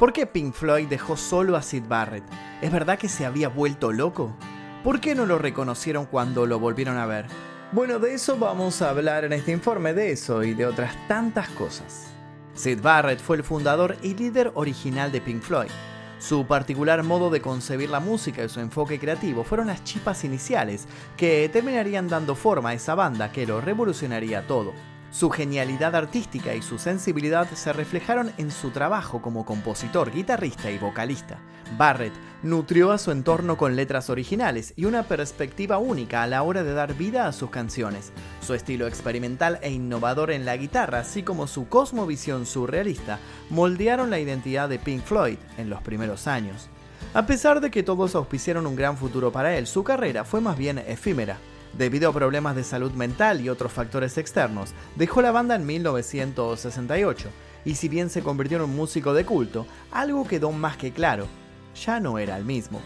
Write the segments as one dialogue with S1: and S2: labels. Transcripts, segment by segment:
S1: ¿Por qué Pink Floyd dejó solo a Sid Barrett? ¿Es verdad que se había vuelto loco? ¿Por qué no lo reconocieron cuando lo volvieron a ver? Bueno, de eso vamos a hablar en este informe, de eso y de otras tantas cosas. Sid Barrett fue el fundador y líder original de Pink Floyd. Su particular modo de concebir la música y su enfoque creativo fueron las chispas iniciales que terminarían dando forma a esa banda que lo revolucionaría todo. Su genialidad artística y su sensibilidad se reflejaron en su trabajo como compositor, guitarrista y vocalista. Barrett nutrió a su entorno con letras originales y una perspectiva única a la hora de dar vida a sus canciones. Su estilo experimental e innovador en la guitarra, así como su cosmovisión surrealista, moldearon la identidad de Pink Floyd en los primeros años. A pesar de que todos auspiciaron un gran futuro para él, su carrera fue más bien efímera. Debido a problemas de salud mental y otros factores externos, dejó la banda en 1968, y si bien se convirtió en un músico de culto, algo quedó más que claro, ya no era el mismo.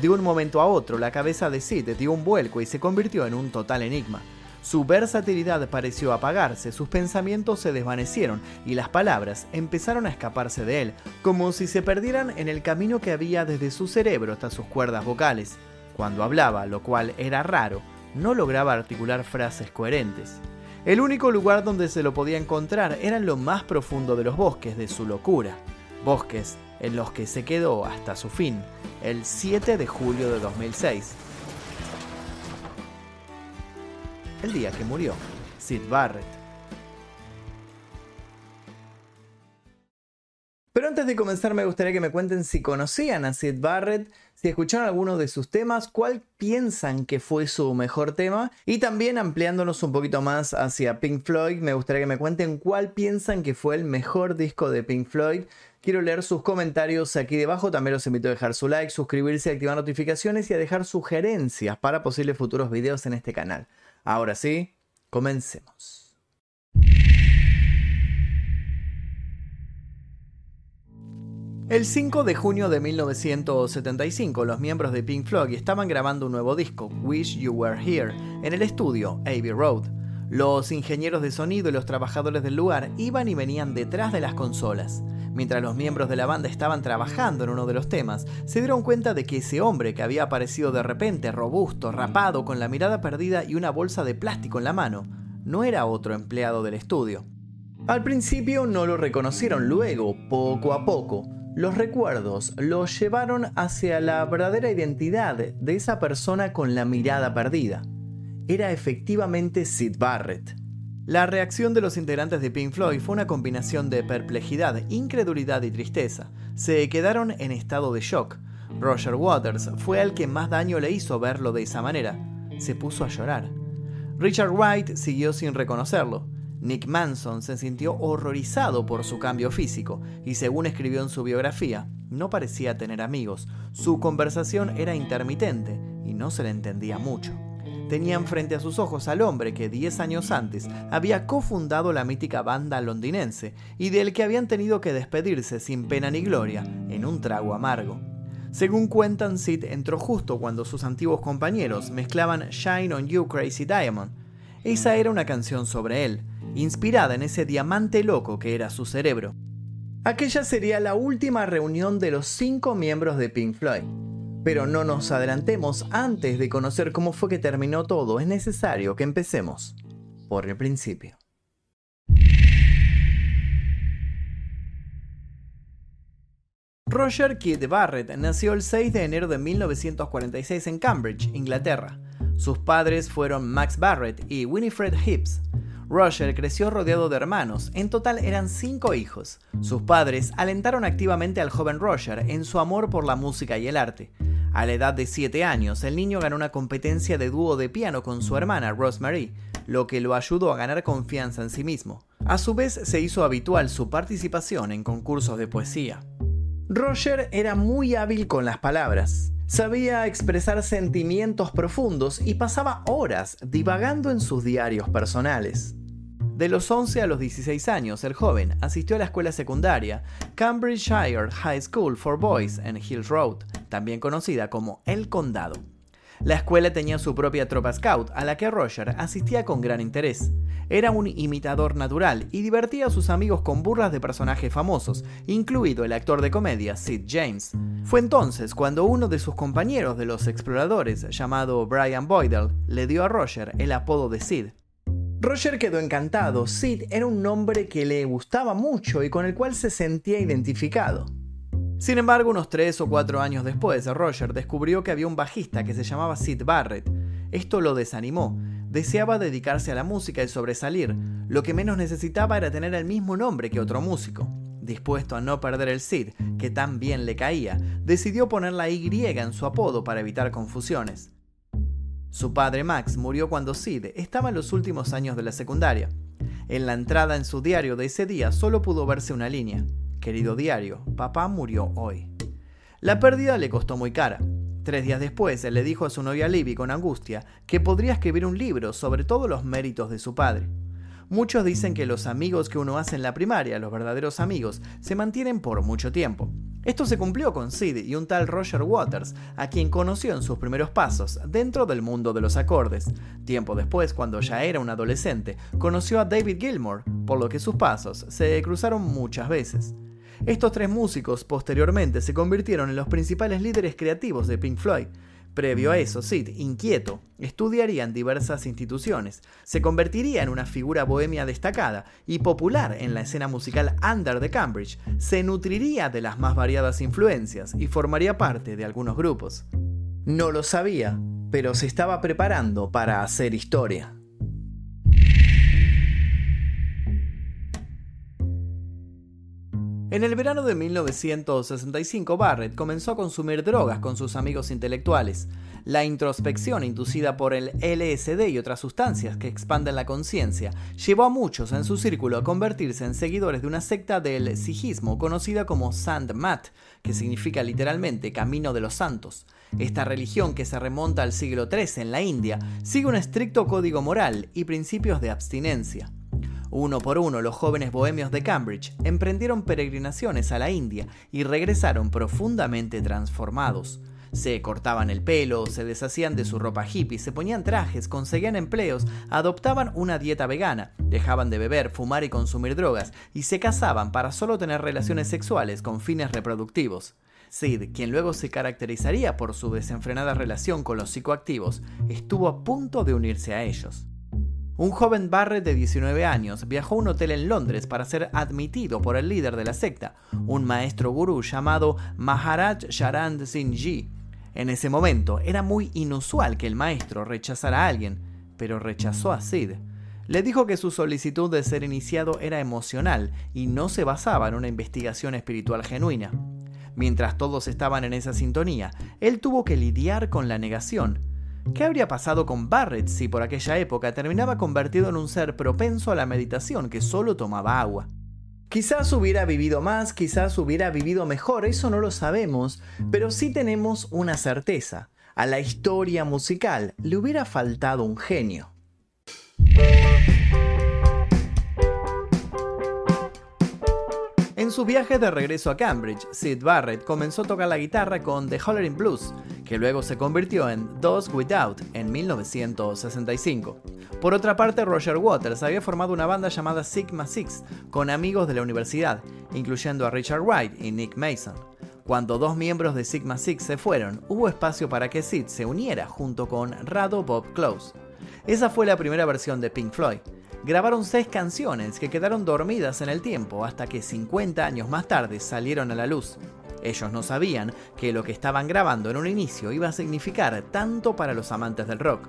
S1: De un momento a otro, la cabeza de Sid dio un vuelco y se convirtió en un total enigma. Su versatilidad pareció apagarse, sus pensamientos se desvanecieron y las palabras empezaron a escaparse de él, como si se perdieran en el camino que había desde su cerebro hasta sus cuerdas vocales. Cuando hablaba, lo cual era raro, no lograba articular frases coherentes. El único lugar donde se lo podía encontrar era en lo más profundo de los bosques de su locura, bosques en los que se quedó hasta su fin, el 7 de julio de 2006. El día que murió, Sid Barrett. Antes de comenzar me gustaría que me cuenten si conocían a Sid Barrett, si escucharon alguno de sus temas, cuál piensan que fue su mejor tema y también ampliándonos un poquito más hacia Pink Floyd, me gustaría que me cuenten cuál piensan que fue el mejor disco de Pink Floyd. Quiero leer sus comentarios aquí debajo, también los invito a dejar su like, suscribirse, activar notificaciones y a dejar sugerencias para posibles futuros videos en este canal. Ahora sí, comencemos. El 5 de junio de 1975, los miembros de Pink Floyd estaban grabando un nuevo disco, Wish You Were Here, en el estudio Abbey Road. Los ingenieros de sonido y los trabajadores del lugar iban y venían detrás de las consolas. Mientras los miembros de la banda estaban trabajando en uno de los temas, se dieron cuenta de que ese hombre que había aparecido de repente, robusto, rapado, con la mirada perdida y una bolsa de plástico en la mano, no era otro empleado del estudio. Al principio no lo reconocieron, luego, poco a poco, los recuerdos los llevaron hacia la verdadera identidad de esa persona con la mirada perdida. Era efectivamente Sid Barrett. La reacción de los integrantes de Pink Floyd fue una combinación de perplejidad, incredulidad y tristeza. Se quedaron en estado de shock. Roger Waters fue el que más daño le hizo verlo de esa manera. Se puso a llorar. Richard Wright siguió sin reconocerlo. Nick Manson se sintió horrorizado por su cambio físico y según escribió en su biografía, no parecía tener amigos, su conversación era intermitente y no se le entendía mucho. Tenían frente a sus ojos al hombre que 10 años antes había cofundado la mítica banda londinense y del que habían tenido que despedirse sin pena ni gloria en un trago amargo. Según cuentan, Sid entró justo cuando sus antiguos compañeros mezclaban Shine on You Crazy Diamond. Esa era una canción sobre él, inspirada en ese diamante loco que era su cerebro. Aquella sería la última reunión de los cinco miembros de Pink Floyd. Pero no nos adelantemos antes de conocer cómo fue que terminó todo, es necesario que empecemos por el principio. Roger Kid Barrett nació el 6 de enero de 1946 en Cambridge, Inglaterra. Sus padres fueron Max Barrett y Winifred Hibbs. Roger creció rodeado de hermanos, en total eran cinco hijos. Sus padres alentaron activamente al joven Roger en su amor por la música y el arte. A la edad de 7 años, el niño ganó una competencia de dúo de piano con su hermana Rosemary, lo que lo ayudó a ganar confianza en sí mismo. A su vez, se hizo habitual su participación en concursos de poesía. Roger era muy hábil con las palabras. Sabía expresar sentimientos profundos y pasaba horas divagando en sus diarios personales. De los 11 a los 16 años, el joven asistió a la escuela secundaria Cambridgeshire High School for Boys en Hill Road, también conocida como El Condado. La escuela tenía su propia tropa scout, a la que Roger asistía con gran interés. Era un imitador natural y divertía a sus amigos con burlas de personajes famosos, incluido el actor de comedia Sid James. Fue entonces cuando uno de sus compañeros de los exploradores, llamado Brian Boydell, le dio a Roger el apodo de Sid. Roger quedó encantado. Sid era un nombre que le gustaba mucho y con el cual se sentía identificado. Sin embargo, unos 3 o 4 años después, Roger descubrió que había un bajista que se llamaba Sid Barrett. Esto lo desanimó. Deseaba dedicarse a la música y sobresalir. Lo que menos necesitaba era tener el mismo nombre que otro músico. Dispuesto a no perder el Sid, que tan bien le caía, decidió poner la Y en su apodo para evitar confusiones. Su padre Max murió cuando Sid estaba en los últimos años de la secundaria. En la entrada en su diario de ese día solo pudo verse una línea. Querido diario, papá murió hoy. La pérdida le costó muy cara. Tres días después, él le dijo a su novia Libby con angustia que podría escribir un libro sobre todos los méritos de su padre. Muchos dicen que los amigos que uno hace en la primaria, los verdaderos amigos, se mantienen por mucho tiempo. Esto se cumplió con Sid y un tal Roger Waters, a quien conoció en sus primeros pasos dentro del mundo de los acordes. Tiempo después, cuando ya era un adolescente, conoció a David Gilmour, por lo que sus pasos se cruzaron muchas veces. Estos tres músicos posteriormente se convirtieron en los principales líderes creativos de Pink Floyd, Previo a eso, Sid, inquieto, estudiaría en diversas instituciones, se convertiría en una figura bohemia destacada y popular en la escena musical under de Cambridge, se nutriría de las más variadas influencias y formaría parte de algunos grupos. No lo sabía, pero se estaba preparando para hacer historia. En el verano de 1965, Barrett comenzó a consumir drogas con sus amigos intelectuales. La introspección inducida por el LSD y otras sustancias que expanden la conciencia llevó a muchos en su círculo a convertirse en seguidores de una secta del sijismo conocida como Sant Mat, que significa literalmente Camino de los Santos. Esta religión, que se remonta al siglo XIII en la India, sigue un estricto código moral y principios de abstinencia. Uno por uno, los jóvenes bohemios de Cambridge emprendieron peregrinaciones a la India y regresaron profundamente transformados. Se cortaban el pelo, se deshacían de su ropa hippie, se ponían trajes, conseguían empleos, adoptaban una dieta vegana, dejaban de beber, fumar y consumir drogas, y se casaban para solo tener relaciones sexuales con fines reproductivos. Sid, quien luego se caracterizaría por su desenfrenada relación con los psicoactivos, estuvo a punto de unirse a ellos. Un joven Barrett de 19 años viajó a un hotel en Londres para ser admitido por el líder de la secta, un maestro gurú llamado Maharaj Sharand Singh. En ese momento era muy inusual que el maestro rechazara a alguien, pero rechazó a Sid. Le dijo que su solicitud de ser iniciado era emocional y no se basaba en una investigación espiritual genuina. Mientras todos estaban en esa sintonía, él tuvo que lidiar con la negación, ¿Qué habría pasado con Barrett si por aquella época terminaba convertido en un ser propenso a la meditación que solo tomaba agua? Quizás hubiera vivido más, quizás hubiera vivido mejor, eso no lo sabemos, pero sí tenemos una certeza. A la historia musical le hubiera faltado un genio. En su viaje de regreso a Cambridge, Sid Barrett comenzó a tocar la guitarra con The Hollering Blues, que luego se convirtió en Those Without en 1965. Por otra parte, Roger Waters había formado una banda llamada Sigma Six con amigos de la universidad, incluyendo a Richard Wright y Nick Mason. Cuando dos miembros de Sigma Six se fueron, hubo espacio para que Sid se uniera junto con Rado Bob Close. Esa fue la primera versión de Pink Floyd grabaron seis canciones que quedaron dormidas en el tiempo hasta que 50 años más tarde salieron a la luz. Ellos no sabían que lo que estaban grabando en un inicio iba a significar tanto para los amantes del rock.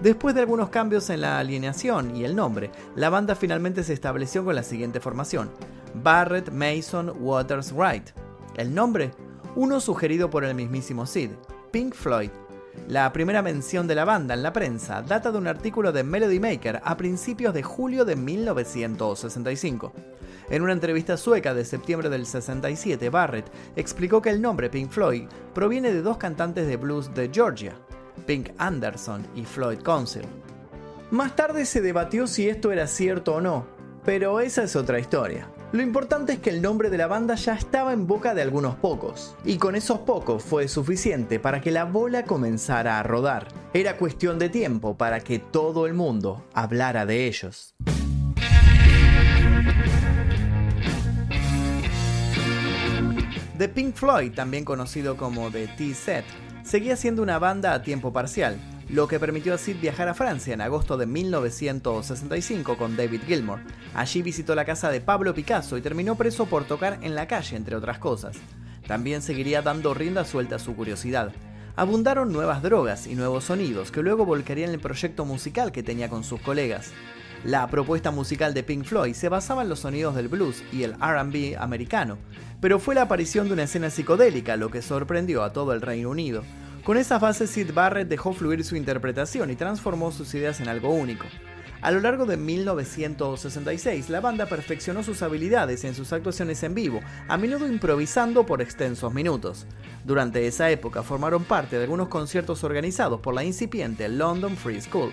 S1: Después de algunos cambios en la alineación y el nombre, la banda finalmente se estableció con la siguiente formación: Barrett, Mason, Waters, Wright. El nombre, uno sugerido por el mismísimo Sid, Pink Floyd, la primera mención de la banda en la prensa data de un artículo de Melody Maker a principios de julio de 1965. En una entrevista sueca de septiembre del 67, Barrett explicó que el nombre Pink Floyd proviene de dos cantantes de blues de Georgia, Pink Anderson y Floyd Council. Más tarde se debatió si esto era cierto o no, pero esa es otra historia. Lo importante es que el nombre de la banda ya estaba en boca de algunos pocos, y con esos pocos fue suficiente para que la bola comenzara a rodar. Era cuestión de tiempo para que todo el mundo hablara de ellos. The Pink Floyd, también conocido como The T-Set, seguía siendo una banda a tiempo parcial, lo que permitió a Sid viajar a Francia en agosto de 1965 con David Gilmour. Allí visitó la casa de Pablo Picasso y terminó preso por tocar en la calle, entre otras cosas. También seguiría dando rienda suelta a su curiosidad. Abundaron nuevas drogas y nuevos sonidos que luego volcarían el proyecto musical que tenía con sus colegas. La propuesta musical de Pink Floyd se basaba en los sonidos del blues y el RB americano, pero fue la aparición de una escena psicodélica lo que sorprendió a todo el Reino Unido. Con esas bases, Sid Barrett dejó fluir su interpretación y transformó sus ideas en algo único. A lo largo de 1966, la banda perfeccionó sus habilidades en sus actuaciones en vivo, a menudo improvisando por extensos minutos. Durante esa época formaron parte de algunos conciertos organizados por la incipiente London Free School.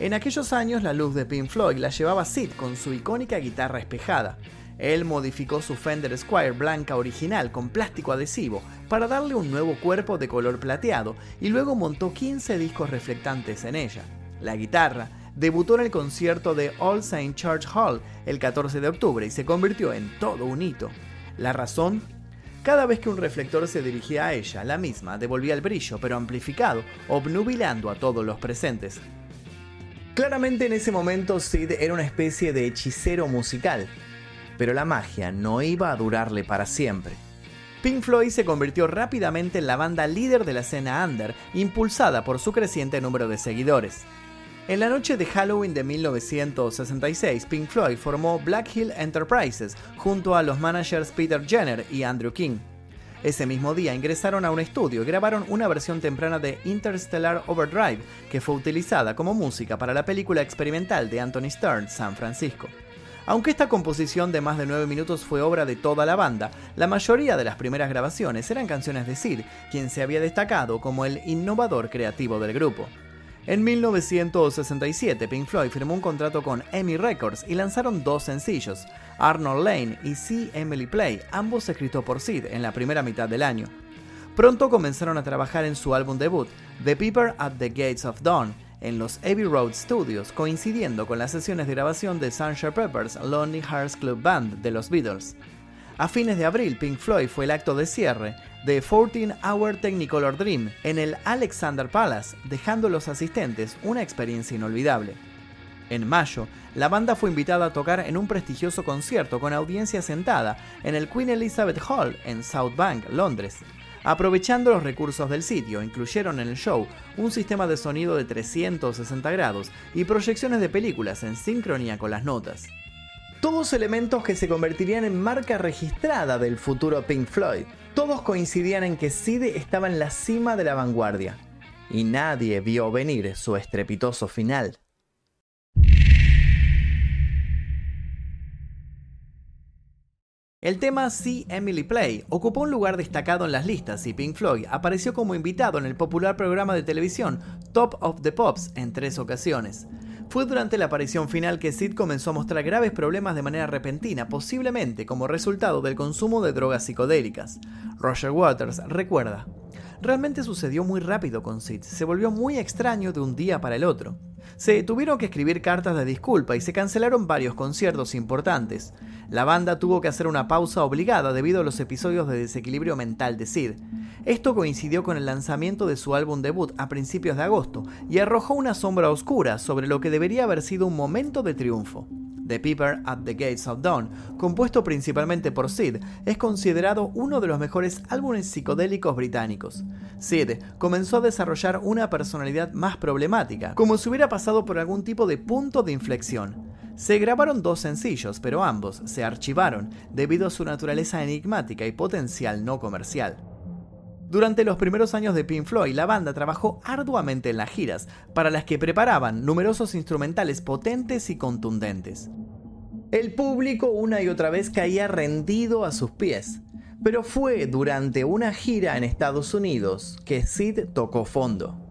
S1: En aquellos años la luz de Pink Floyd la llevaba Sid con su icónica guitarra espejada. Él modificó su Fender Squire blanca original con plástico adhesivo para darle un nuevo cuerpo de color plateado y luego montó 15 discos reflectantes en ella. La guitarra debutó en el concierto de All Saint Church Hall el 14 de octubre y se convirtió en todo un hito. La razón cada vez que un reflector se dirigía a ella, la misma devolvía el brillo, pero amplificado, obnubilando a todos los presentes. Claramente en ese momento Sid era una especie de hechicero musical, pero la magia no iba a durarle para siempre. Pink Floyd se convirtió rápidamente en la banda líder de la escena under, impulsada por su creciente número de seguidores. En la noche de Halloween de 1966, Pink Floyd formó Black Hill Enterprises junto a los managers Peter Jenner y Andrew King. Ese mismo día ingresaron a un estudio y grabaron una versión temprana de Interstellar Overdrive, que fue utilizada como música para la película experimental de Anthony Stern, San Francisco. Aunque esta composición de más de 9 minutos fue obra de toda la banda, la mayoría de las primeras grabaciones eran canciones de Sid, quien se había destacado como el innovador creativo del grupo. En 1967, Pink Floyd firmó un contrato con EMI Records y lanzaron dos sencillos, Arnold Lane y See Emily Play, ambos escritos por Sid en la primera mitad del año. Pronto comenzaron a trabajar en su álbum debut, The Peeper at the Gates of Dawn, en los Abbey Road Studios, coincidiendo con las sesiones de grabación de Sunshine Peppers Lonely Hearts Club Band de los Beatles. A fines de abril, Pink Floyd fue el acto de cierre de 14 Hour Technicolor Dream en el Alexander Palace, dejando a los asistentes una experiencia inolvidable. En mayo, la banda fue invitada a tocar en un prestigioso concierto con audiencia sentada en el Queen Elizabeth Hall en South Bank, Londres. Aprovechando los recursos del sitio, incluyeron en el show un sistema de sonido de 360 grados y proyecciones de películas en sincronía con las notas. Todos elementos que se convertirían en marca registrada del futuro Pink Floyd. Todos coincidían en que Sid estaba en la cima de la vanguardia. Y nadie vio venir su estrepitoso final. El tema See Emily Play ocupó un lugar destacado en las listas y Pink Floyd apareció como invitado en el popular programa de televisión Top of the Pops en tres ocasiones. Fue durante la aparición final que Sid comenzó a mostrar graves problemas de manera repentina, posiblemente como resultado del consumo de drogas psicodélicas. Roger Waters recuerda, realmente sucedió muy rápido con Sid, se volvió muy extraño de un día para el otro. Se tuvieron que escribir cartas de disculpa y se cancelaron varios conciertos importantes. La banda tuvo que hacer una pausa obligada debido a los episodios de desequilibrio mental de Sid. Esto coincidió con el lanzamiento de su álbum debut a principios de agosto y arrojó una sombra oscura sobre lo que debería haber sido un momento de triunfo. The Peeper at the Gates of Dawn, compuesto principalmente por Sid, es considerado uno de los mejores álbumes psicodélicos británicos. Sid comenzó a desarrollar una personalidad más problemática, como si hubiera pasado por algún tipo de punto de inflexión. Se grabaron dos sencillos, pero ambos se archivaron debido a su naturaleza enigmática y potencial no comercial. Durante los primeros años de Pink Floyd, la banda trabajó arduamente en las giras, para las que preparaban numerosos instrumentales potentes y contundentes. El público una y otra vez caía rendido a sus pies, pero fue durante una gira en Estados Unidos que Sid tocó fondo.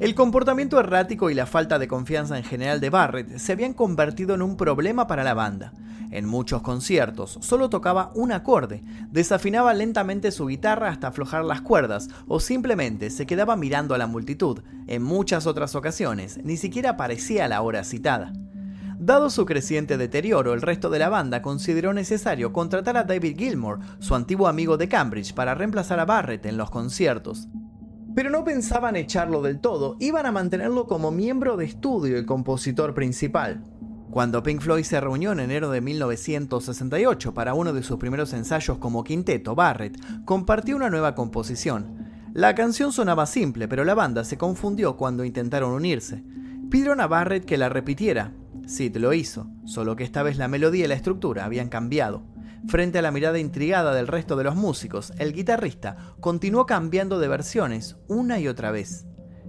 S1: El comportamiento errático y la falta de confianza en general de Barrett se habían convertido en un problema para la banda. En muchos conciertos solo tocaba un acorde, desafinaba lentamente su guitarra hasta aflojar las cuerdas o simplemente se quedaba mirando a la multitud. En muchas otras ocasiones ni siquiera aparecía a la hora citada. Dado su creciente deterioro, el resto de la banda consideró necesario contratar a David Gilmour, su antiguo amigo de Cambridge, para reemplazar a Barrett en los conciertos. Pero no pensaban echarlo del todo, iban a mantenerlo como miembro de estudio y compositor principal. Cuando Pink Floyd se reunió en enero de 1968 para uno de sus primeros ensayos como quinteto, Barrett compartió una nueva composición. La canción sonaba simple, pero la banda se confundió cuando intentaron unirse. Pidieron a Barrett que la repitiera. Sid lo hizo, solo que esta vez la melodía y la estructura habían cambiado. Frente a la mirada intrigada del resto de los músicos, el guitarrista continuó cambiando de versiones una y otra vez.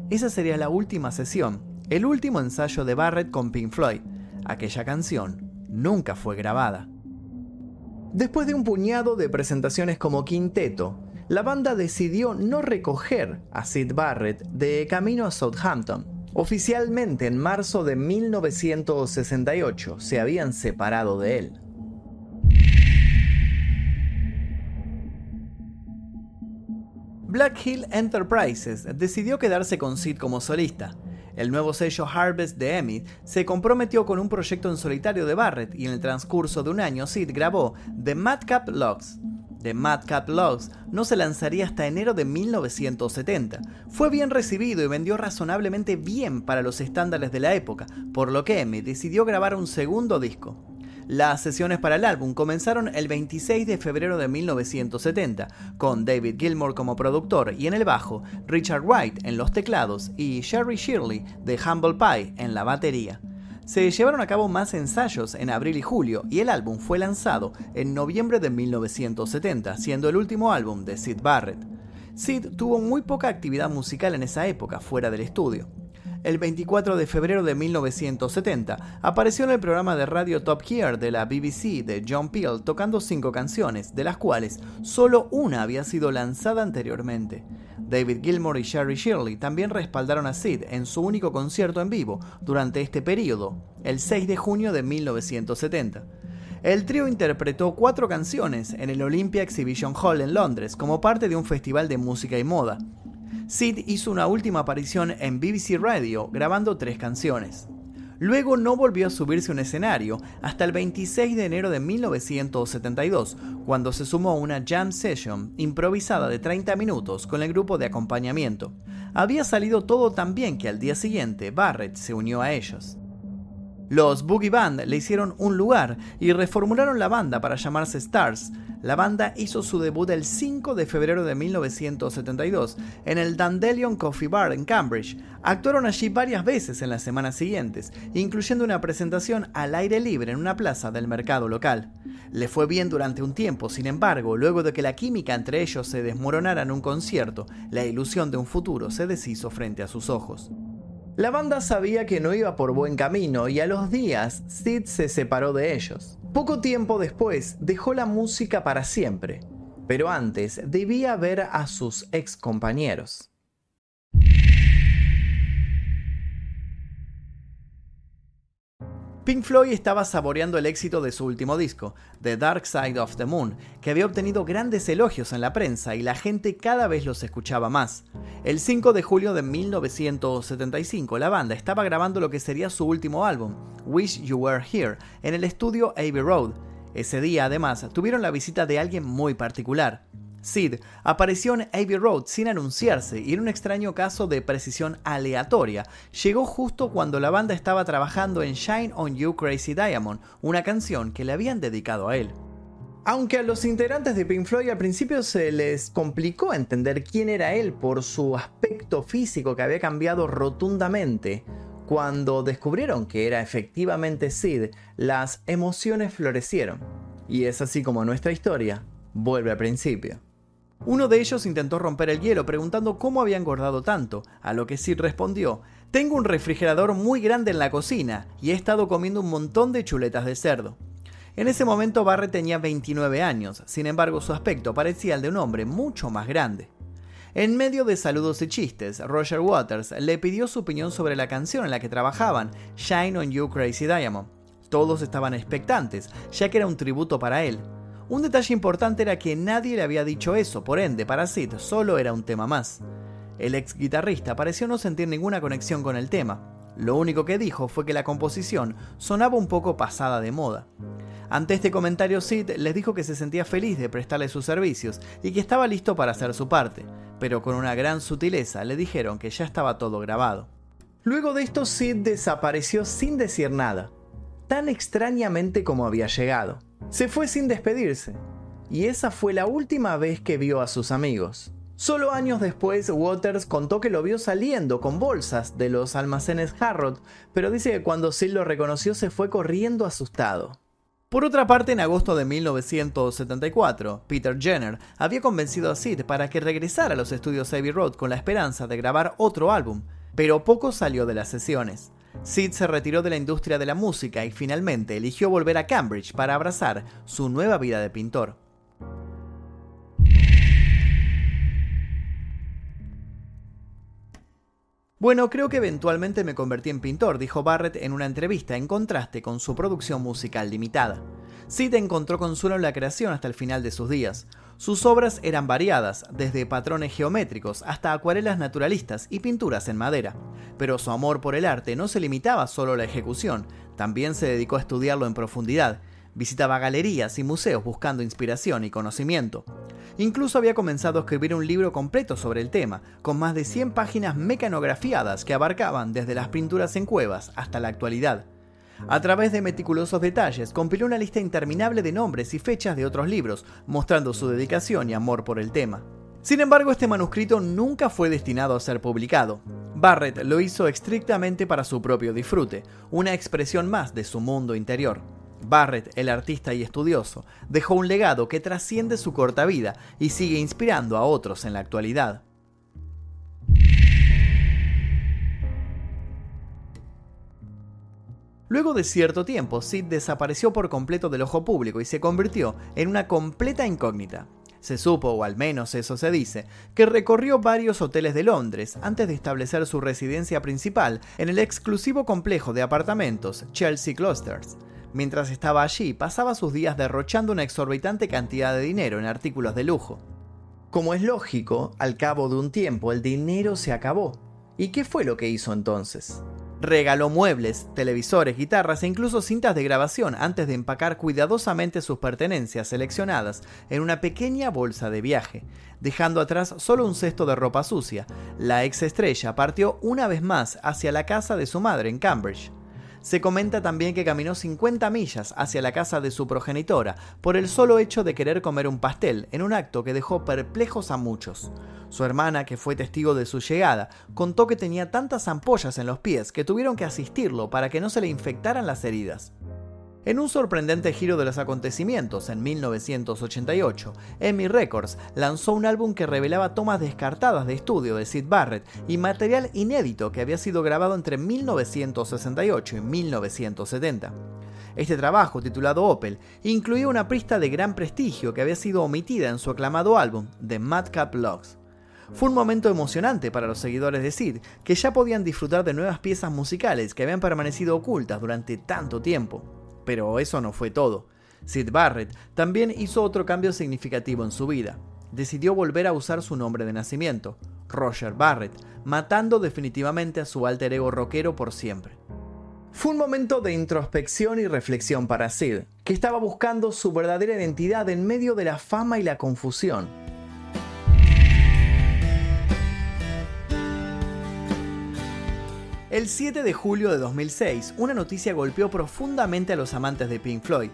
S1: Esa sería la última sesión, el último ensayo de Barrett con Pink Floyd aquella canción nunca fue grabada. Después de un puñado de presentaciones como quinteto, la banda decidió no recoger a Sid Barrett de camino a Southampton. Oficialmente en marzo de 1968 se habían separado de él. Black Hill Enterprises decidió quedarse con Sid como solista, el nuevo sello Harvest de Emmy se comprometió con un proyecto en solitario de Barrett y en el transcurso de un año Sid grabó The Madcap Logs. The Madcap Logs no se lanzaría hasta enero de 1970. Fue bien recibido y vendió razonablemente bien para los estándares de la época, por lo que Emmy decidió grabar un segundo disco. Las sesiones para el álbum comenzaron el 26 de febrero de 1970, con David Gilmour como productor y en el bajo, Richard Wright en los teclados y Sherry Shirley de Humble Pie en la batería. Se llevaron a cabo más ensayos en abril y julio y el álbum fue lanzado en noviembre de 1970, siendo el último álbum de Sid Barrett. Sid tuvo muy poca actividad musical en esa época fuera del estudio el 24 de febrero de 1970, apareció en el programa de radio Top Gear de la BBC de John Peel tocando cinco canciones, de las cuales solo una había sido lanzada anteriormente. David Gilmour y Sherry Shirley también respaldaron a Sid en su único concierto en vivo durante este periodo, el 6 de junio de 1970. El trío interpretó cuatro canciones en el Olympia Exhibition Hall en Londres como parte de un festival de música y moda. Sid hizo una última aparición en BBC Radio grabando tres canciones. Luego no volvió a subirse a un escenario hasta el 26 de enero de 1972, cuando se sumó a una jam session improvisada de 30 minutos con el grupo de acompañamiento. Había salido todo tan bien que al día siguiente Barrett se unió a ellos. Los Boogie Band le hicieron un lugar y reformularon la banda para llamarse Stars. La banda hizo su debut el 5 de febrero de 1972 en el Dandelion Coffee Bar en Cambridge. Actuaron allí varias veces en las semanas siguientes, incluyendo una presentación al aire libre en una plaza del mercado local. Le fue bien durante un tiempo, sin embargo, luego de que la química entre ellos se desmoronara en un concierto, la ilusión de un futuro se deshizo frente a sus ojos. La banda sabía que no iba por buen camino y a los días Sid se separó de ellos. Poco tiempo después dejó la música para siempre, pero antes debía ver a sus ex compañeros. Pink Floyd estaba saboreando el éxito de su último disco, The Dark Side of the Moon, que había obtenido grandes elogios en la prensa y la gente cada vez los escuchaba más. El 5 de julio de 1975, la banda estaba grabando lo que sería su último álbum, Wish You Were Here, en el estudio Abbey Road. Ese día, además, tuvieron la visita de alguien muy particular, Sid apareció en Abbey Road sin anunciarse y en un extraño caso de precisión aleatoria, llegó justo cuando la banda estaba trabajando en Shine on You Crazy Diamond, una canción que le habían dedicado a él. Aunque a los integrantes de Pink Floyd al principio se les complicó entender quién era él por su aspecto físico que había cambiado rotundamente, cuando descubrieron que era efectivamente Sid, las emociones florecieron. Y es así como nuestra historia vuelve al principio. Uno de ellos intentó romper el hielo preguntando cómo había engordado tanto, a lo que Sid respondió, tengo un refrigerador muy grande en la cocina y he estado comiendo un montón de chuletas de cerdo. En ese momento Barrett tenía 29 años, sin embargo su aspecto parecía el de un hombre mucho más grande. En medio de saludos y chistes, Roger Waters le pidió su opinión sobre la canción en la que trabajaban, Shine on You Crazy Diamond. Todos estaban expectantes, ya que era un tributo para él, un detalle importante era que nadie le había dicho eso, por ende, para Sid solo era un tema más. El ex guitarrista pareció no sentir ninguna conexión con el tema. Lo único que dijo fue que la composición sonaba un poco pasada de moda. Ante este comentario, Sid les dijo que se sentía feliz de prestarle sus servicios y que estaba listo para hacer su parte, pero con una gran sutileza le dijeron que ya estaba todo grabado. Luego de esto, Sid desapareció sin decir nada, tan extrañamente como había llegado. Se fue sin despedirse, y esa fue la última vez que vio a sus amigos. Solo años después, Waters contó que lo vio saliendo con bolsas de los almacenes Harrod, pero dice que cuando Sid lo reconoció se fue corriendo asustado. Por otra parte, en agosto de 1974, Peter Jenner había convencido a Sid para que regresara a los estudios Abbey Road con la esperanza de grabar otro álbum, pero poco salió de las sesiones. Sid se retiró de la industria de la música y finalmente eligió volver a Cambridge para abrazar su nueva vida de pintor. Bueno, creo que eventualmente me convertí en pintor, dijo Barrett en una entrevista, en contraste con su producción musical limitada. Sid encontró consuelo en la creación hasta el final de sus días. Sus obras eran variadas, desde patrones geométricos hasta acuarelas naturalistas y pinturas en madera. Pero su amor por el arte no se limitaba solo a la ejecución, también se dedicó a estudiarlo en profundidad. Visitaba galerías y museos buscando inspiración y conocimiento. Incluso había comenzado a escribir un libro completo sobre el tema, con más de 100 páginas mecanografiadas que abarcaban desde las pinturas en cuevas hasta la actualidad. A través de meticulosos detalles, compiló una lista interminable de nombres y fechas de otros libros, mostrando su dedicación y amor por el tema. Sin embargo, este manuscrito nunca fue destinado a ser publicado. Barrett lo hizo estrictamente para su propio disfrute, una expresión más de su mundo interior. Barrett, el artista y estudioso, dejó un legado que trasciende su corta vida y sigue inspirando a otros en la actualidad. Luego de cierto tiempo, Sid desapareció por completo del ojo público y se convirtió en una completa incógnita. Se supo, o al menos eso se dice, que recorrió varios hoteles de Londres antes de establecer su residencia principal en el exclusivo complejo de apartamentos Chelsea Clusters. Mientras estaba allí, pasaba sus días derrochando una exorbitante cantidad de dinero en artículos de lujo. Como es lógico, al cabo de un tiempo el dinero se acabó. ¿Y qué fue lo que hizo entonces? Regaló muebles, televisores, guitarras e incluso cintas de grabación antes de empacar cuidadosamente sus pertenencias seleccionadas en una pequeña bolsa de viaje, dejando atrás solo un cesto de ropa sucia. La ex estrella partió una vez más hacia la casa de su madre en Cambridge. Se comenta también que caminó 50 millas hacia la casa de su progenitora por el solo hecho de querer comer un pastel, en un acto que dejó perplejos a muchos. Su hermana, que fue testigo de su llegada, contó que tenía tantas ampollas en los pies que tuvieron que asistirlo para que no se le infectaran las heridas. En un sorprendente giro de los acontecimientos, en 1988, EMI Records lanzó un álbum que revelaba tomas descartadas de estudio de Sid Barrett y material inédito que había sido grabado entre 1968 y 1970. Este trabajo, titulado Opel, incluía una pista de gran prestigio que había sido omitida en su aclamado álbum, The Madcap Logs. Fue un momento emocionante para los seguidores de Sid, que ya podían disfrutar de nuevas piezas musicales que habían permanecido ocultas durante tanto tiempo. Pero eso no fue todo. Sid Barrett también hizo otro cambio significativo en su vida. Decidió volver a usar su nombre de nacimiento, Roger Barrett, matando definitivamente a su alter ego rockero por siempre. Fue un momento de introspección y reflexión para Sid, que estaba buscando su verdadera identidad en medio de la fama y la confusión. El 7 de julio de 2006, una noticia golpeó profundamente a los amantes de Pink Floyd.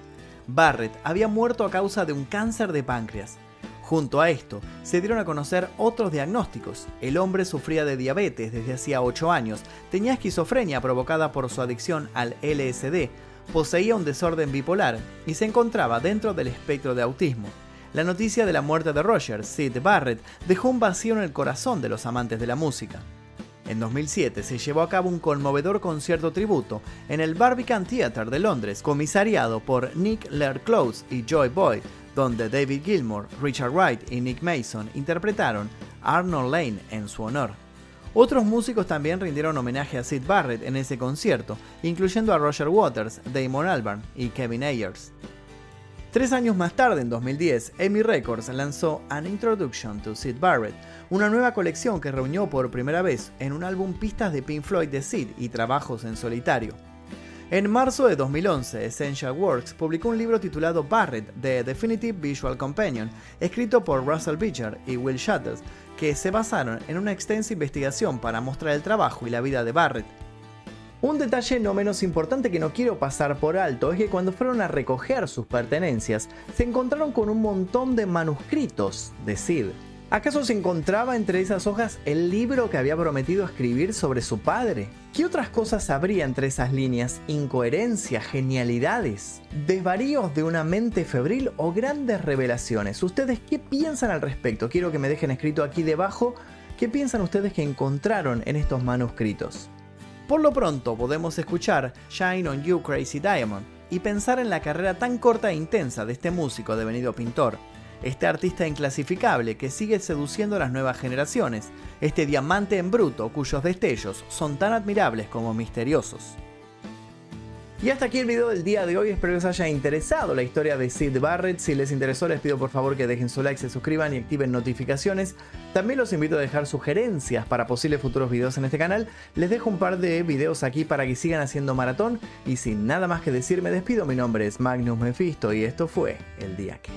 S1: Barrett había muerto a causa de un cáncer de páncreas. Junto a esto, se dieron a conocer otros diagnósticos. El hombre sufría de diabetes desde hacía 8 años, tenía esquizofrenia provocada por su adicción al LSD, poseía un desorden bipolar y se encontraba dentro del espectro de autismo. La noticia de la muerte de Roger, Sid Barrett, dejó un vacío en el corazón de los amantes de la música. En 2007 se llevó a cabo un conmovedor concierto tributo en el Barbican Theatre de Londres, comisariado por Nick Laird-Close y Joy Boyd, donde David Gilmour, Richard Wright y Nick Mason interpretaron Arnold Lane en su honor. Otros músicos también rindieron homenaje a Sid Barrett en ese concierto, incluyendo a Roger Waters, Damon Albarn y Kevin Ayers. Tres años más tarde, en 2010, EMI Records lanzó An Introduction to Sid Barrett, una nueva colección que reunió por primera vez en un álbum pistas de Pink Floyd de Sid y trabajos en solitario. En marzo de 2011, Essential Works publicó un libro titulado Barrett, The Definitive Visual Companion, escrito por Russell Beecher y Will Shatters, que se basaron en una extensa investigación para mostrar el trabajo y la vida de Barrett. Un detalle no menos importante que no quiero pasar por alto es que cuando fueron a recoger sus pertenencias, se encontraron con un montón de manuscritos de Sid. ¿Acaso se encontraba entre esas hojas el libro que había prometido escribir sobre su padre? ¿Qué otras cosas habría entre esas líneas? ¿Incoherencias, genialidades, desvaríos de una mente febril o grandes revelaciones? ¿Ustedes qué piensan al respecto? Quiero que me dejen escrito aquí debajo qué piensan ustedes que encontraron en estos manuscritos. Por lo pronto podemos escuchar Shine on You Crazy Diamond y pensar en la carrera tan corta e intensa de este músico devenido pintor, este artista inclasificable que sigue seduciendo a las nuevas generaciones, este diamante en bruto cuyos destellos son tan admirables como misteriosos. Y hasta aquí el video del día de hoy, espero que les haya interesado la historia de Sid Barrett. Si les interesó les pido por favor que dejen su like, se suscriban y activen notificaciones. También los invito a dejar sugerencias para posibles futuros videos en este canal. Les dejo un par de videos aquí para que sigan haciendo maratón. Y sin nada más que decir me despido, mi nombre es Magnus Mephisto y esto fue El Día Que...